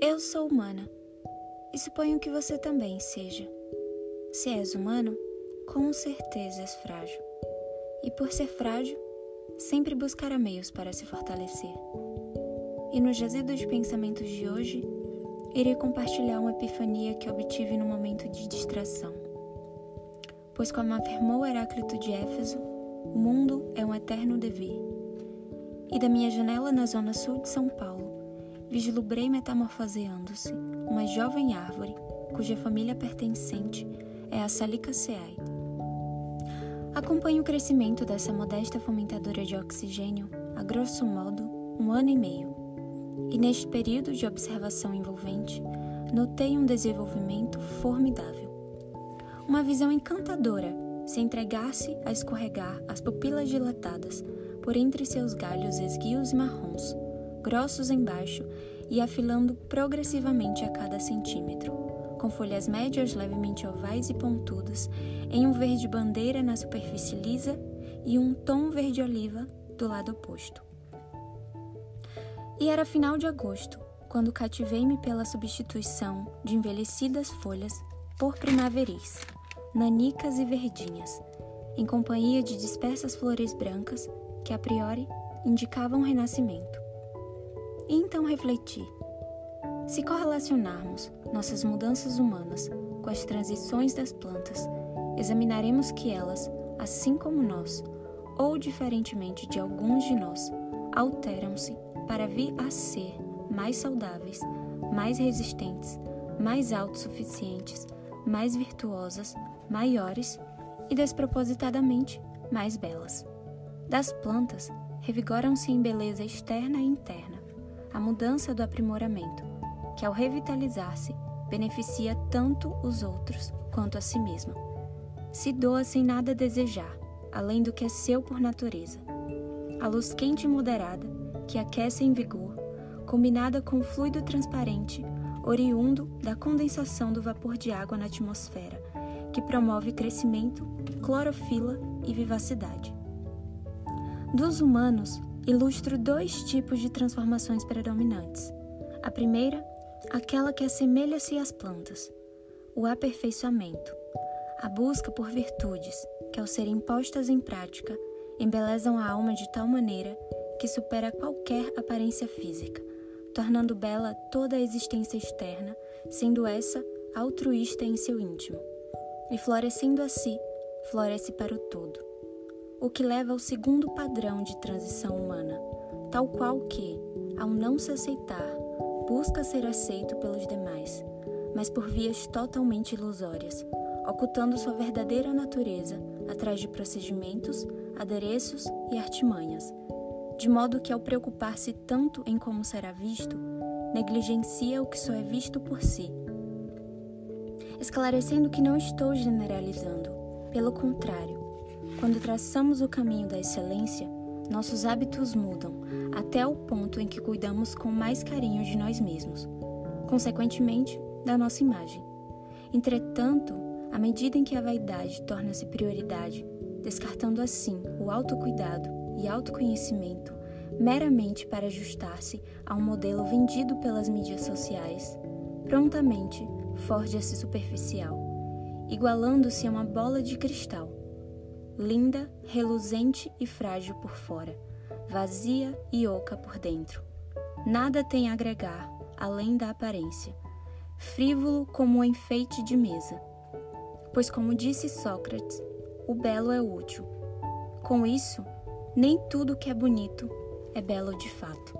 Eu sou humana e suponho que você também seja. Se és humano, com certeza és frágil. E por ser frágil, sempre buscará meios para se fortalecer. E no jazido de pensamentos de hoje, irei compartilhar uma epifania que obtive no momento de distração. Pois, como afirmou Heráclito de Éfeso, o mundo é um eterno dever. E da minha janela na zona sul de São Paulo, vislumbrei metamorfoseando-se uma jovem árvore cuja família pertencente é a Salicaceae. Acompanho o crescimento dessa modesta fomentadora de oxigênio, a grosso modo, um ano e meio. E neste período de observação envolvente, notei um desenvolvimento formidável. Uma visão encantadora se entregasse a escorregar as pupilas dilatadas por entre seus galhos esguios e marrons, grossos embaixo e afilando progressivamente a cada centímetro, com folhas médias levemente ovais e pontudas, em um verde bandeira na superfície lisa e um tom verde-oliva do lado oposto. E era final de agosto, quando cativei-me pela substituição de envelhecidas folhas por primaveris, nanicas e verdinhas, em companhia de dispersas flores brancas que a priori indicavam renascimento. E então refleti. Se correlacionarmos nossas mudanças humanas com as transições das plantas, examinaremos que elas, assim como nós, ou diferentemente de alguns de nós, alteram-se para vir a ser mais saudáveis, mais resistentes, mais autossuficientes, mais virtuosas, maiores e despropositadamente mais belas. Das plantas, revigoram-se em beleza externa e interna a mudança do aprimoramento, que ao revitalizar-se beneficia tanto os outros quanto a si mesma. Se doa sem nada desejar, além do que é seu por natureza. A luz quente e moderada, que aquece em vigor, combinada com o fluido transparente, oriundo da condensação do vapor de água na atmosfera, que promove crescimento, clorofila e vivacidade. Dos humanos, ilustro dois tipos de transformações predominantes. A primeira, aquela que assemelha-se às plantas, o aperfeiçoamento, a busca por virtudes que, ao serem postas em prática, embelezam a alma de tal maneira que supera qualquer aparência física, tornando bela toda a existência externa, sendo essa altruísta em seu íntimo. E florescendo assim, floresce para o todo o que leva ao segundo padrão de transição humana, tal qual que, ao não se aceitar, busca ser aceito pelos demais, mas por vias totalmente ilusórias, ocultando sua verdadeira natureza atrás de procedimentos, adereços e artimanhas, de modo que, ao preocupar-se tanto em como será visto, negligencia o que só é visto por si. Esclarecendo que não estou generalizando, pelo contrário, quando traçamos o caminho da excelência, nossos hábitos mudam até o ponto em que cuidamos com mais carinho de nós mesmos, consequentemente, da nossa imagem. Entretanto, à medida em que a vaidade torna-se prioridade, descartando assim o autocuidado e autoconhecimento meramente para ajustar-se a um modelo vendido pelas mídias sociais, prontamente forja-se superficial, igualando-se a uma bola de cristal linda, reluzente e frágil por fora, vazia e oca por dentro. Nada tem a agregar, além da aparência, frívolo como um enfeite de mesa. Pois, como disse Sócrates, o belo é útil. Com isso, nem tudo que é bonito é belo de fato.